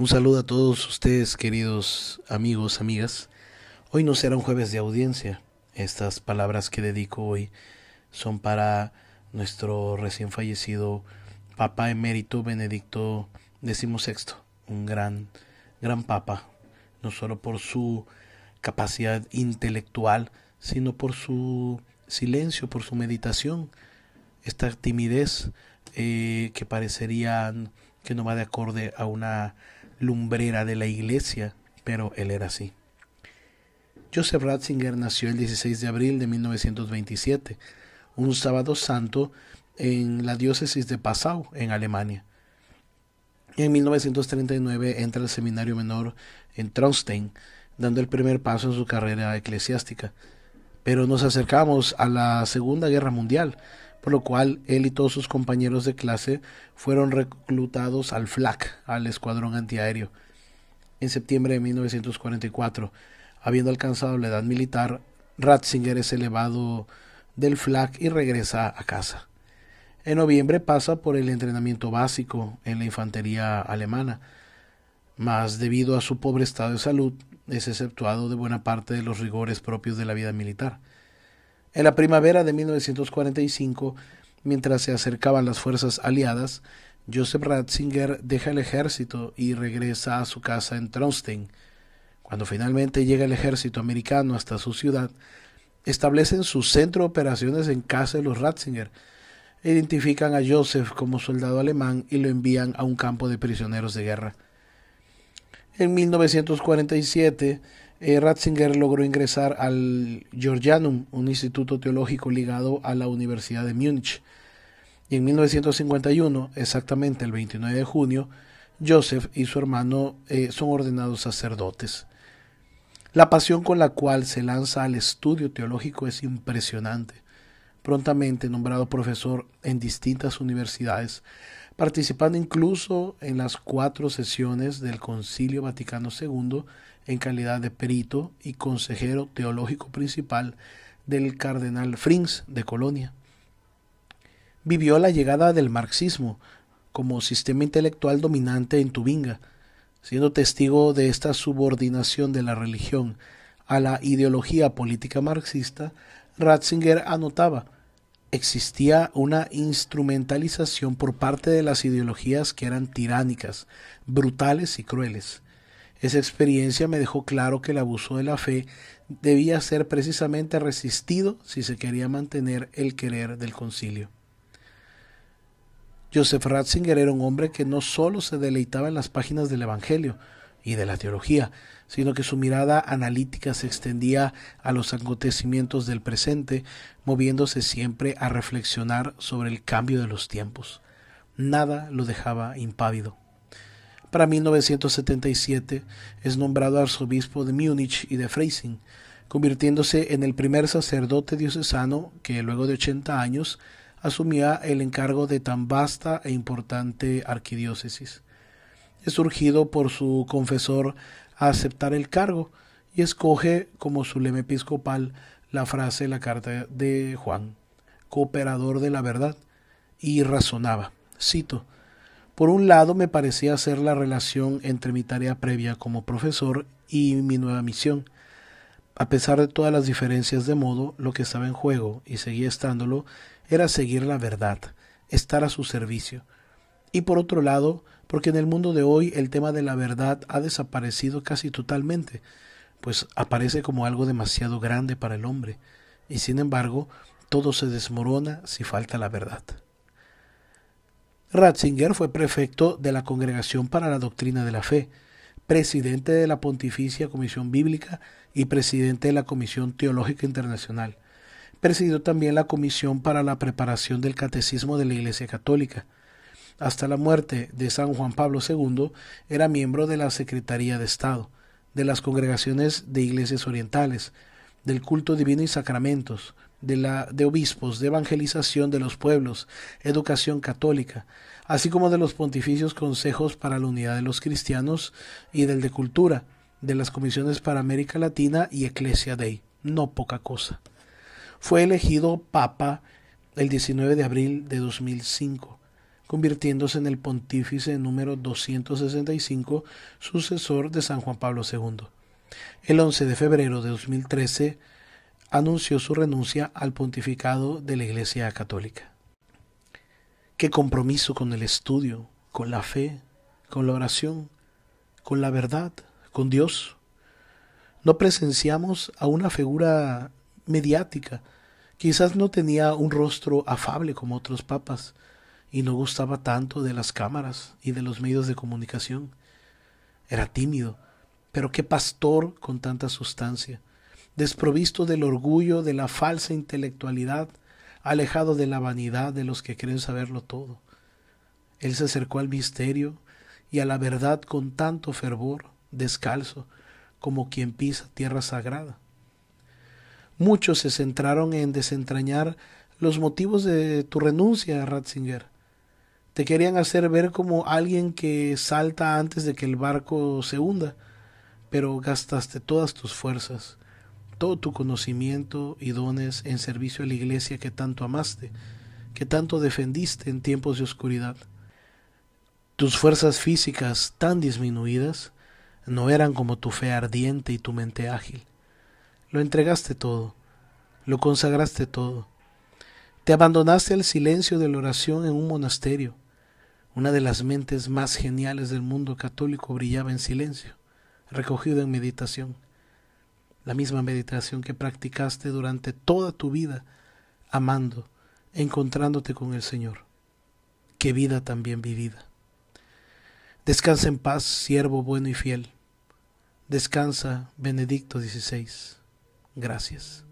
Un saludo a todos ustedes, queridos amigos, amigas. Hoy no será un jueves de audiencia. Estas palabras que dedico hoy son para nuestro recién fallecido Papa Emérito Benedicto XVI, un gran, gran Papa, no solo por su capacidad intelectual, sino por su silencio, por su meditación, esta timidez eh, que parecería que no va de acorde a una lumbrera de la iglesia, pero él era así. Joseph Ratzinger nació el 16 de abril de 1927, un sábado santo en la diócesis de Passau, en Alemania. En 1939 entra al seminario menor en Traunstein, dando el primer paso en su carrera eclesiástica. Pero nos acercamos a la Segunda Guerra Mundial, por lo cual él y todos sus compañeros de clase fueron reclutados al FLAC, al Escuadrón Antiaéreo. En septiembre de 1944, habiendo alcanzado la edad militar, Ratzinger es elevado del FLAC y regresa a casa. En noviembre pasa por el entrenamiento básico en la infantería alemana, mas debido a su pobre estado de salud es exceptuado de buena parte de los rigores propios de la vida militar. En la primavera de 1945, mientras se acercaban las fuerzas aliadas, Joseph Ratzinger deja el ejército y regresa a su casa en Traunstein. Cuando finalmente llega el ejército americano hasta su ciudad, establecen su centro de operaciones en casa de los Ratzinger, identifican a Joseph como soldado alemán y lo envían a un campo de prisioneros de guerra. En 1947, eh, Ratzinger logró ingresar al Georgianum, un instituto teológico ligado a la Universidad de Múnich. Y en 1951, exactamente el 29 de junio, Joseph y su hermano eh, son ordenados sacerdotes. La pasión con la cual se lanza al estudio teológico es impresionante. Prontamente nombrado profesor en distintas universidades, participando incluso en las cuatro sesiones del Concilio Vaticano II en calidad de perito y consejero teológico principal del cardenal Frings de Colonia. Vivió la llegada del marxismo como sistema intelectual dominante en Tubinga, siendo testigo de esta subordinación de la religión a la ideología política marxista, Ratzinger anotaba existía una instrumentalización por parte de las ideologías que eran tiránicas, brutales y crueles. Esa experiencia me dejó claro que el abuso de la fe debía ser precisamente resistido si se quería mantener el querer del concilio. Joseph Ratzinger era un hombre que no solo se deleitaba en las páginas del Evangelio y de la teología, sino que su mirada analítica se extendía a los acontecimientos del presente, moviéndose siempre a reflexionar sobre el cambio de los tiempos. Nada lo dejaba impávido. Para 1977 es nombrado arzobispo de Múnich y de Freising, convirtiéndose en el primer sacerdote diocesano que luego de 80 años asumía el encargo de tan vasta e importante arquidiócesis. Es surgido por su confesor a aceptar el cargo y escoge como su lema episcopal la frase de la carta de Juan, cooperador de la verdad, y razonaba, cito, por un lado me parecía ser la relación entre mi tarea previa como profesor y mi nueva misión. A pesar de todas las diferencias de modo, lo que estaba en juego, y seguía estándolo, era seguir la verdad, estar a su servicio. Y por otro lado, porque en el mundo de hoy el tema de la verdad ha desaparecido casi totalmente, pues aparece como algo demasiado grande para el hombre, y sin embargo todo se desmorona si falta la verdad. Ratzinger fue prefecto de la Congregación para la Doctrina de la Fe, presidente de la Pontificia Comisión Bíblica y presidente de la Comisión Teológica Internacional. Presidió también la Comisión para la Preparación del Catecismo de la Iglesia Católica. Hasta la muerte de San Juan Pablo II era miembro de la Secretaría de Estado, de las congregaciones de iglesias orientales, del culto divino y sacramentos, de, la, de obispos, de evangelización de los pueblos, educación católica, así como de los pontificios consejos para la unidad de los cristianos y del de cultura, de las comisiones para América Latina y Ecclesia Dei, no poca cosa. Fue elegido papa el 19 de abril de 2005, convirtiéndose en el pontífice número 265, sucesor de San Juan Pablo II. El 11 de febrero de 2013 anunció su renuncia al pontificado de la Iglesia Católica. Qué compromiso con el estudio, con la fe, con la oración, con la verdad, con Dios. No presenciamos a una figura mediática. Quizás no tenía un rostro afable como otros papas y no gustaba tanto de las cámaras y de los medios de comunicación. Era tímido, pero qué pastor con tanta sustancia, desprovisto del orgullo, de la falsa intelectualidad, alejado de la vanidad de los que creen saberlo todo. Él se acercó al misterio y a la verdad con tanto fervor, descalzo, como quien pisa tierra sagrada. Muchos se centraron en desentrañar los motivos de tu renuncia, Ratzinger. Te querían hacer ver como alguien que salta antes de que el barco se hunda, pero gastaste todas tus fuerzas, todo tu conocimiento y dones en servicio a la iglesia que tanto amaste, que tanto defendiste en tiempos de oscuridad. Tus fuerzas físicas tan disminuidas no eran como tu fe ardiente y tu mente ágil. Lo entregaste todo, lo consagraste todo. Te abandonaste al silencio de la oración en un monasterio. Una de las mentes más geniales del mundo católico brillaba en silencio, recogido en meditación la misma meditación que practicaste durante toda tu vida, amando, encontrándote con el Señor. Qué vida también vivida. Descansa en paz, siervo bueno y fiel. Descansa, Benedicto XVI. Gracias.